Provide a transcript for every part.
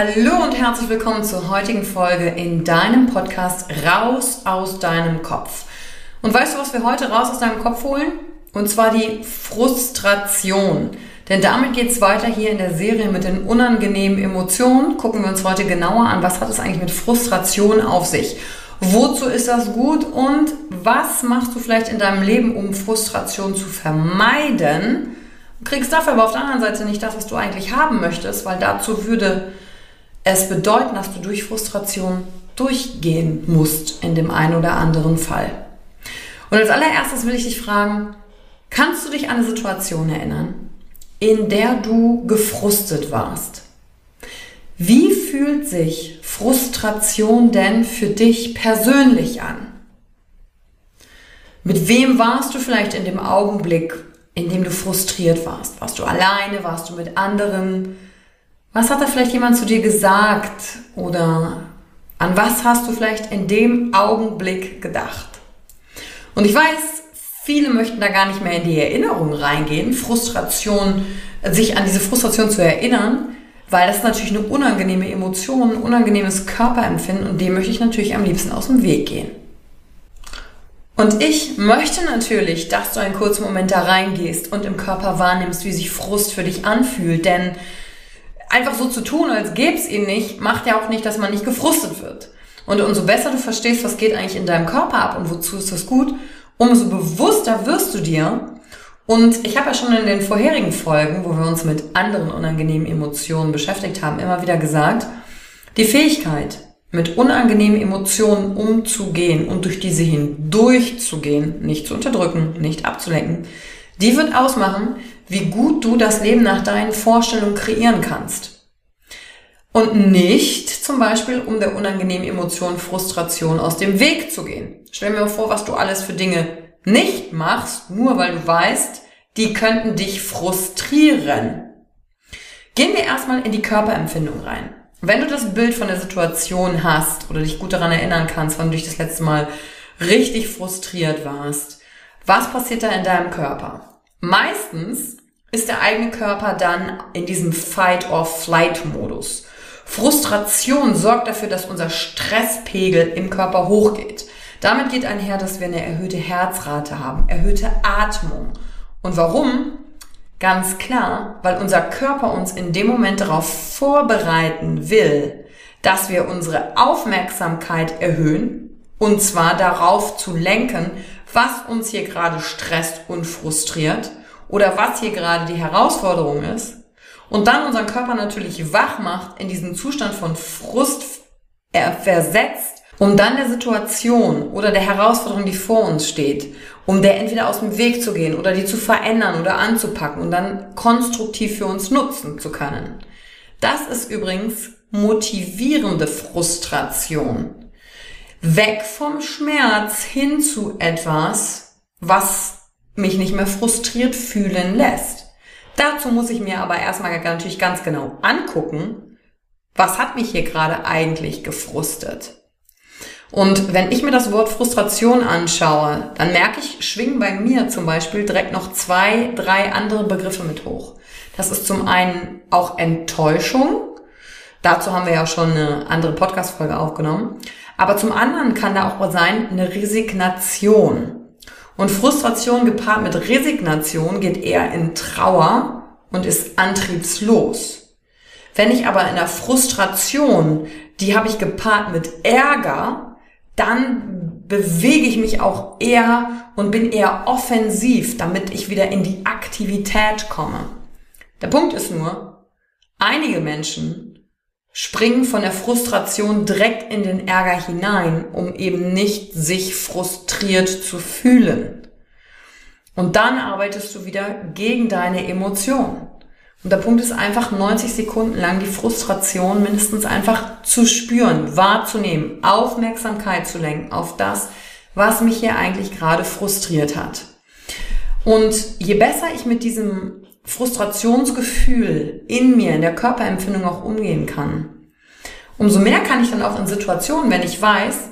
Hallo und herzlich willkommen zur heutigen Folge in deinem Podcast Raus aus deinem Kopf. Und weißt du, was wir heute raus aus deinem Kopf holen? Und zwar die Frustration. Denn damit geht es weiter hier in der Serie mit den unangenehmen Emotionen. Gucken wir uns heute genauer an, was hat es eigentlich mit Frustration auf sich? Wozu ist das gut und was machst du vielleicht in deinem Leben, um Frustration zu vermeiden? Du kriegst dafür aber auf der anderen Seite nicht das, was du eigentlich haben möchtest, weil dazu würde es bedeuten, dass du durch Frustration durchgehen musst in dem einen oder anderen Fall. Und als allererstes will ich dich fragen, kannst du dich an eine Situation erinnern, in der du gefrustet warst? Wie fühlt sich Frustration denn für dich persönlich an? Mit wem warst du vielleicht in dem Augenblick, in dem du frustriert warst? Warst du alleine? Warst du mit anderen? Was hat da vielleicht jemand zu dir gesagt oder an was hast du vielleicht in dem Augenblick gedacht? Und ich weiß, viele möchten da gar nicht mehr in die Erinnerung reingehen, Frustration, sich an diese Frustration zu erinnern, weil das natürlich eine unangenehme Emotion, ein unangenehmes Körperempfinden und dem möchte ich natürlich am liebsten aus dem Weg gehen. Und ich möchte natürlich, dass du einen kurzen Moment da reingehst und im Körper wahrnimmst, wie sich Frust für dich anfühlt, denn einfach so zu tun, als gäbe es ihn nicht, macht ja auch nicht, dass man nicht gefrustet wird. Und umso besser du verstehst, was geht eigentlich in deinem Körper ab und wozu ist das gut, umso bewusster wirst du dir. Und ich habe ja schon in den vorherigen Folgen, wo wir uns mit anderen unangenehmen Emotionen beschäftigt haben, immer wieder gesagt, die Fähigkeit, mit unangenehmen Emotionen umzugehen und durch diese hindurchzugehen, nicht zu unterdrücken, nicht abzulenken, die wird ausmachen, wie gut du das Leben nach deinen Vorstellungen kreieren kannst. Und nicht zum Beispiel, um der unangenehmen Emotion Frustration aus dem Weg zu gehen. Stell mir mal vor, was du alles für Dinge nicht machst, nur weil du weißt, die könnten dich frustrieren. Gehen wir erstmal in die Körperempfindung rein. Wenn du das Bild von der Situation hast oder dich gut daran erinnern kannst, wann du dich das letzte Mal richtig frustriert warst, was passiert da in deinem Körper? Meistens ist der eigene Körper dann in diesem Fight-or-Flight-Modus. Frustration sorgt dafür, dass unser Stresspegel im Körper hochgeht. Damit geht einher, dass wir eine erhöhte Herzrate haben, erhöhte Atmung. Und warum? Ganz klar, weil unser Körper uns in dem Moment darauf vorbereiten will, dass wir unsere Aufmerksamkeit erhöhen, und zwar darauf zu lenken, was uns hier gerade stresst und frustriert oder was hier gerade die Herausforderung ist. Und dann unseren Körper natürlich wach macht, in diesen Zustand von Frust versetzt, um dann der Situation oder der Herausforderung, die vor uns steht, um der entweder aus dem Weg zu gehen oder die zu verändern oder anzupacken und dann konstruktiv für uns nutzen zu können. Das ist übrigens motivierende Frustration. Weg vom Schmerz hin zu etwas, was mich nicht mehr frustriert fühlen lässt. Dazu muss ich mir aber erstmal natürlich ganz genau angucken, was hat mich hier gerade eigentlich gefrustet. Und wenn ich mir das Wort Frustration anschaue, dann merke ich, schwingen bei mir zum Beispiel direkt noch zwei, drei andere Begriffe mit hoch. Das ist zum einen auch Enttäuschung. Dazu haben wir ja schon eine andere Podcast-Folge aufgenommen. Aber zum anderen kann da auch sein eine Resignation. Und Frustration gepaart mit Resignation geht eher in Trauer und ist antriebslos. Wenn ich aber in der Frustration, die habe ich gepaart mit Ärger, dann bewege ich mich auch eher und bin eher offensiv, damit ich wieder in die Aktivität komme. Der Punkt ist nur, einige Menschen springen von der Frustration direkt in den Ärger hinein, um eben nicht sich frustriert zu fühlen. Und dann arbeitest du wieder gegen deine Emotionen. Und der Punkt ist einfach 90 Sekunden lang die Frustration mindestens einfach zu spüren, wahrzunehmen, Aufmerksamkeit zu lenken auf das, was mich hier eigentlich gerade frustriert hat. Und je besser ich mit diesem Frustrationsgefühl in mir, in der Körperempfindung auch umgehen kann, umso mehr kann ich dann auch in Situationen, wenn ich weiß,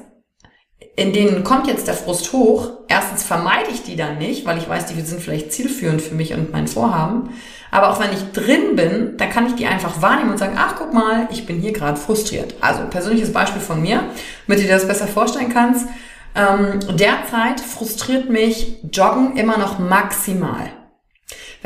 in denen kommt jetzt der Frust hoch, erstens vermeide ich die dann nicht, weil ich weiß, die sind vielleicht zielführend für mich und mein Vorhaben. Aber auch wenn ich drin bin, dann kann ich die einfach wahrnehmen und sagen, ach guck mal, ich bin hier gerade frustriert. Also persönliches Beispiel von mir, damit du dir das besser vorstellen kannst. Ähm, derzeit frustriert mich Joggen immer noch maximal.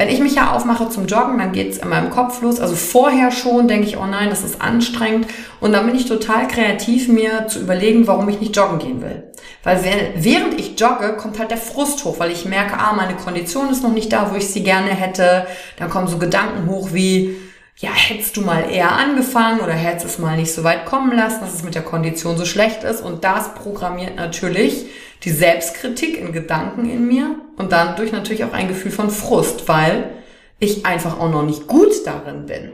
Wenn ich mich ja aufmache zum Joggen, dann geht's in meinem Kopf los. Also vorher schon denke ich, oh nein, das ist anstrengend. Und dann bin ich total kreativ, mir zu überlegen, warum ich nicht joggen gehen will. Weil während ich jogge, kommt halt der Frust hoch, weil ich merke, ah, meine Kondition ist noch nicht da, wo ich sie gerne hätte. Dann kommen so Gedanken hoch wie, ja, hättest du mal eher angefangen oder hättest es mal nicht so weit kommen lassen, dass es mit der Kondition so schlecht ist. Und das programmiert natürlich die Selbstkritik in Gedanken in mir und dann durch natürlich auch ein Gefühl von Frust, weil ich einfach auch noch nicht gut darin bin.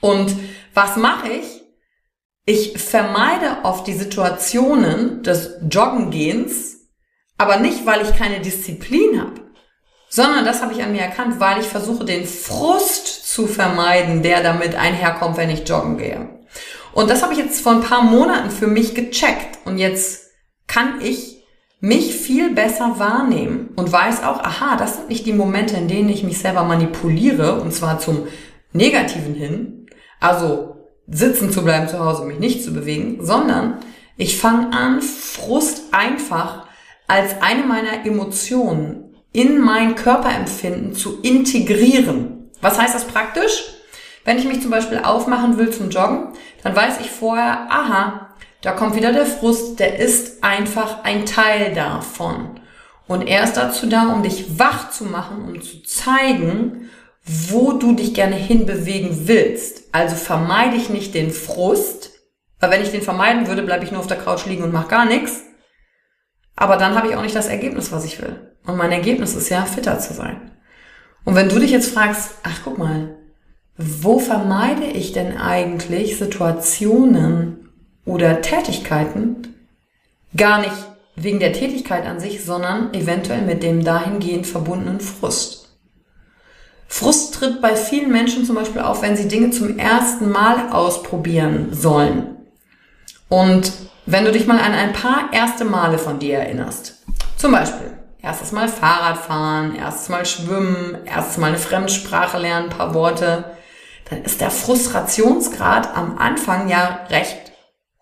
Und was mache ich? Ich vermeide oft die Situationen des Joggengehens, aber nicht, weil ich keine Disziplin habe, sondern das habe ich an mir erkannt, weil ich versuche, den Frust zu vermeiden, der damit einherkommt, wenn ich joggen gehe. Und das habe ich jetzt vor ein paar Monaten für mich gecheckt. Und jetzt kann ich mich viel besser wahrnehmen und weiß auch, aha, das sind nicht die Momente, in denen ich mich selber manipuliere, und zwar zum Negativen hin. Also sitzen zu bleiben zu Hause, mich nicht zu bewegen, sondern ich fange an, Frust einfach als eine meiner Emotionen in mein Körperempfinden zu integrieren. Was heißt das praktisch? Wenn ich mich zum Beispiel aufmachen will zum Joggen, dann weiß ich vorher, aha, da kommt wieder der Frust, der ist einfach ein Teil davon. Und er ist dazu da, um dich wach zu machen, um zu zeigen, wo du dich gerne hinbewegen willst. Also vermeide ich nicht den Frust, weil wenn ich den vermeiden würde, bleibe ich nur auf der Couch liegen und mache gar nichts. Aber dann habe ich auch nicht das Ergebnis, was ich will. Und mein Ergebnis ist ja, fitter zu sein. Und wenn du dich jetzt fragst, ach guck mal, wo vermeide ich denn eigentlich Situationen oder Tätigkeiten? Gar nicht wegen der Tätigkeit an sich, sondern eventuell mit dem dahingehend verbundenen Frust. Frust tritt bei vielen Menschen zum Beispiel auf, wenn sie Dinge zum ersten Mal ausprobieren sollen. Und wenn du dich mal an ein paar erste Male von dir erinnerst, zum Beispiel erstes Mal Fahrrad fahren, erstes Mal schwimmen, erstes Mal eine Fremdsprache lernen, ein paar Worte, dann ist der Frustrationsgrad am Anfang ja recht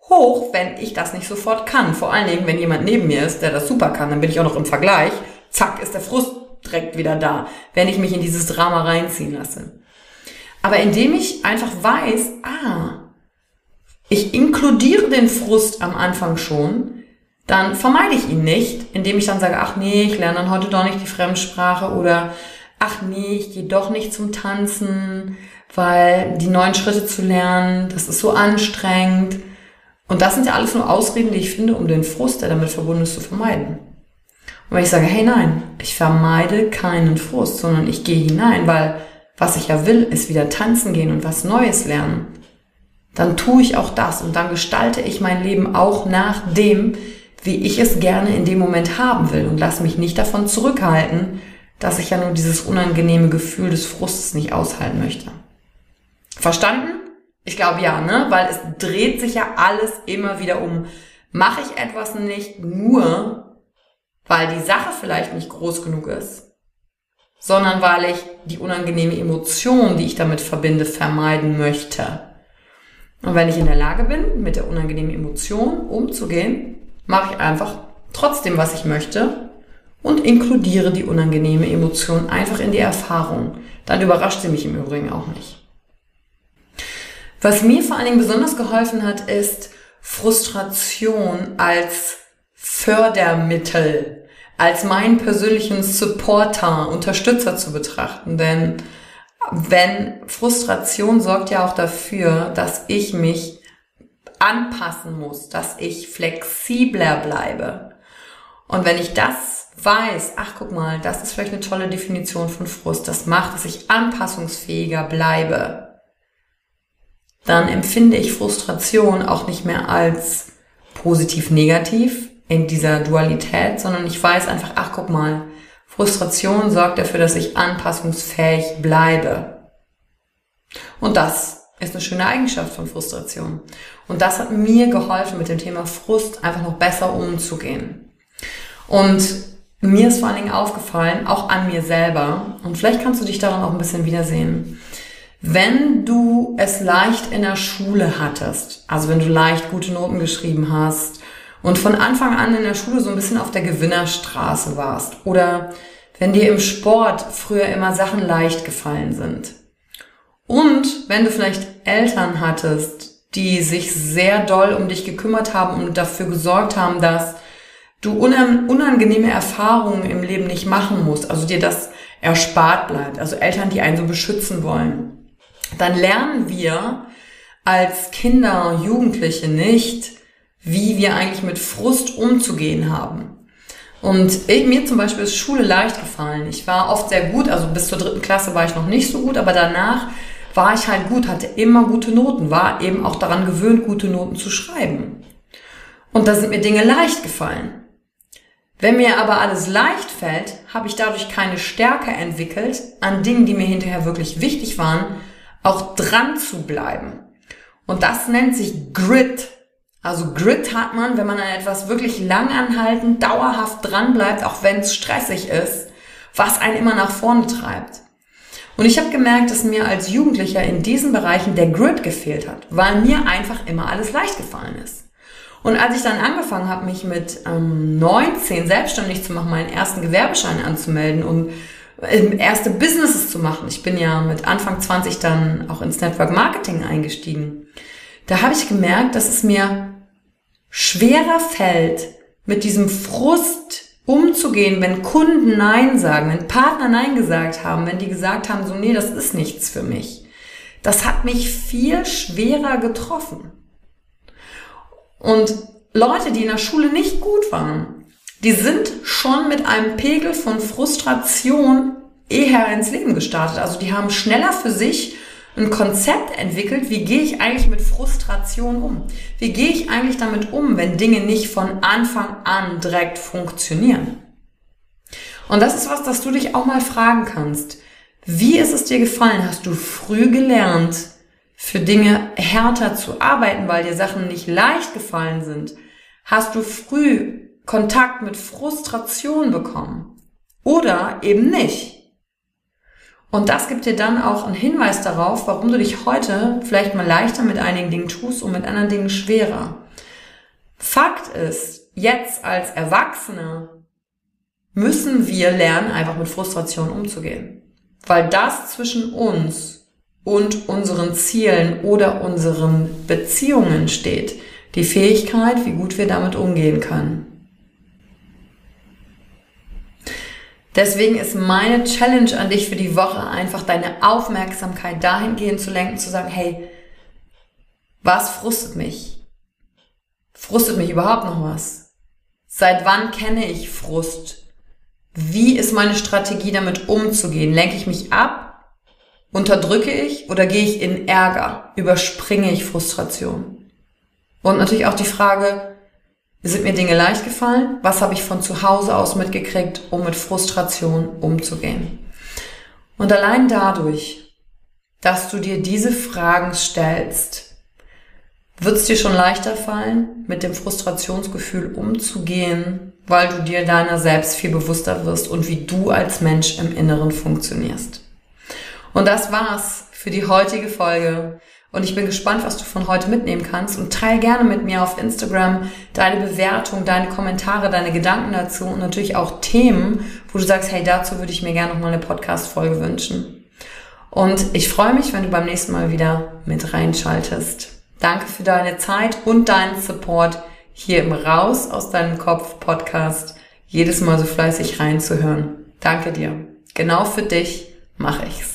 hoch, wenn ich das nicht sofort kann. Vor allen Dingen, wenn jemand neben mir ist, der das super kann, dann bin ich auch noch im Vergleich. Zack, ist der Frust direkt wieder da, wenn ich mich in dieses Drama reinziehen lasse. Aber indem ich einfach weiß, ah, ich inkludiere den Frust am Anfang schon, dann vermeide ich ihn nicht, indem ich dann sage, ach nee, ich lerne dann heute doch nicht die Fremdsprache oder ach nee, ich gehe doch nicht zum Tanzen, weil die neuen Schritte zu lernen, das ist so anstrengend. Und das sind ja alles nur Ausreden, die ich finde, um den Frust, der damit verbunden ist, zu vermeiden. Und wenn ich sage, hey nein, ich vermeide keinen Frust, sondern ich gehe hinein, weil was ich ja will, ist wieder tanzen gehen und was Neues lernen, dann tue ich auch das und dann gestalte ich mein Leben auch nach dem, wie ich es gerne in dem Moment haben will und lass mich nicht davon zurückhalten, dass ich ja nur dieses unangenehme Gefühl des Frustes nicht aushalten möchte. Verstanden? Ich glaube ja, ne? Weil es dreht sich ja alles immer wieder um. Mache ich etwas nicht nur, weil die Sache vielleicht nicht groß genug ist, sondern weil ich die unangenehme Emotion, die ich damit verbinde, vermeiden möchte. Und wenn ich in der Lage bin, mit der unangenehmen Emotion umzugehen, mache ich einfach trotzdem, was ich möchte und inkludiere die unangenehme Emotion einfach in die Erfahrung. Dann überrascht sie mich im Übrigen auch nicht. Was mir vor allen Dingen besonders geholfen hat, ist Frustration als Fördermittel, als meinen persönlichen Supporter, Unterstützer zu betrachten. Denn wenn Frustration sorgt ja auch dafür, dass ich mich anpassen muss, dass ich flexibler bleibe. Und wenn ich das weiß, ach guck mal, das ist vielleicht eine tolle Definition von Frust, das macht, dass ich anpassungsfähiger bleibe dann empfinde ich Frustration auch nicht mehr als positiv-negativ in dieser Dualität, sondern ich weiß einfach, ach guck mal, Frustration sorgt dafür, dass ich anpassungsfähig bleibe. Und das ist eine schöne Eigenschaft von Frustration. Und das hat mir geholfen, mit dem Thema Frust einfach noch besser umzugehen. Und mir ist vor allen Dingen aufgefallen, auch an mir selber, und vielleicht kannst du dich daran auch ein bisschen wiedersehen, wenn du es leicht in der Schule hattest, also wenn du leicht gute Noten geschrieben hast und von Anfang an in der Schule so ein bisschen auf der Gewinnerstraße warst oder wenn dir im Sport früher immer Sachen leicht gefallen sind und wenn du vielleicht Eltern hattest, die sich sehr doll um dich gekümmert haben und dafür gesorgt haben, dass du unangenehme Erfahrungen im Leben nicht machen musst, also dir das erspart bleibt, also Eltern, die einen so beschützen wollen dann lernen wir als Kinder Jugendliche nicht, wie wir eigentlich mit Frust umzugehen haben. Und ich, mir zum Beispiel ist Schule leicht gefallen. Ich war oft sehr gut, also bis zur dritten Klasse war ich noch nicht so gut, aber danach war ich halt gut, hatte immer gute Noten, war eben auch daran gewöhnt, gute Noten zu schreiben. Und da sind mir Dinge leicht gefallen. Wenn mir aber alles leicht fällt, habe ich dadurch keine Stärke entwickelt an Dingen, die mir hinterher wirklich wichtig waren, auch dran zu bleiben. Und das nennt sich Grit. Also Grit hat man, wenn man an etwas wirklich lang anhalten, dauerhaft dran bleibt, auch wenn es stressig ist, was einen immer nach vorne treibt. Und ich habe gemerkt, dass mir als Jugendlicher in diesen Bereichen der Grit gefehlt hat, weil mir einfach immer alles leicht gefallen ist. Und als ich dann angefangen habe, mich mit ähm, 19 selbstständig zu machen, meinen ersten Gewerbeschein anzumelden und erste Businesses zu machen. Ich bin ja mit Anfang 20 dann auch ins Network Marketing eingestiegen. Da habe ich gemerkt, dass es mir schwerer fällt, mit diesem Frust umzugehen, wenn Kunden Nein sagen, wenn Partner Nein gesagt haben, wenn die gesagt haben, so nee, das ist nichts für mich. Das hat mich viel schwerer getroffen. Und Leute, die in der Schule nicht gut waren, die sind schon mit einem Pegel von Frustration eher ins Leben gestartet. Also die haben schneller für sich ein Konzept entwickelt, wie gehe ich eigentlich mit Frustration um? Wie gehe ich eigentlich damit um, wenn Dinge nicht von Anfang an direkt funktionieren? Und das ist was, das du dich auch mal fragen kannst. Wie ist es dir gefallen? Hast du früh gelernt, für Dinge härter zu arbeiten, weil dir Sachen nicht leicht gefallen sind? Hast du früh Kontakt mit Frustration bekommen oder eben nicht. Und das gibt dir dann auch einen Hinweis darauf, warum du dich heute vielleicht mal leichter mit einigen Dingen tust und mit anderen Dingen schwerer. Fakt ist, jetzt als Erwachsene müssen wir lernen, einfach mit Frustration umzugehen. Weil das zwischen uns und unseren Zielen oder unseren Beziehungen steht. Die Fähigkeit, wie gut wir damit umgehen können. Deswegen ist meine Challenge an dich für die Woche einfach deine Aufmerksamkeit dahingehend zu lenken, zu sagen, hey, was frustet mich? Frustet mich überhaupt noch was? Seit wann kenne ich Frust? Wie ist meine Strategie damit umzugehen? Lenke ich mich ab? Unterdrücke ich oder gehe ich in Ärger? Überspringe ich Frustration? Und natürlich auch die Frage, sind mir Dinge leicht gefallen? Was habe ich von zu Hause aus mitgekriegt, um mit Frustration umzugehen? Und allein dadurch, dass du dir diese Fragen stellst, wird es dir schon leichter fallen, mit dem Frustrationsgefühl umzugehen, weil du dir deiner selbst viel bewusster wirst und wie du als Mensch im Inneren funktionierst. Und das war's für die heutige Folge. Und ich bin gespannt, was du von heute mitnehmen kannst und teile gerne mit mir auf Instagram deine Bewertung, deine Kommentare, deine Gedanken dazu und natürlich auch Themen, wo du sagst, hey, dazu würde ich mir gerne noch mal eine Podcast-Folge wünschen. Und ich freue mich, wenn du beim nächsten Mal wieder mit reinschaltest. Danke für deine Zeit und deinen Support hier im Raus aus deinem Kopf Podcast jedes Mal so fleißig reinzuhören. Danke dir. Genau für dich mache ich's.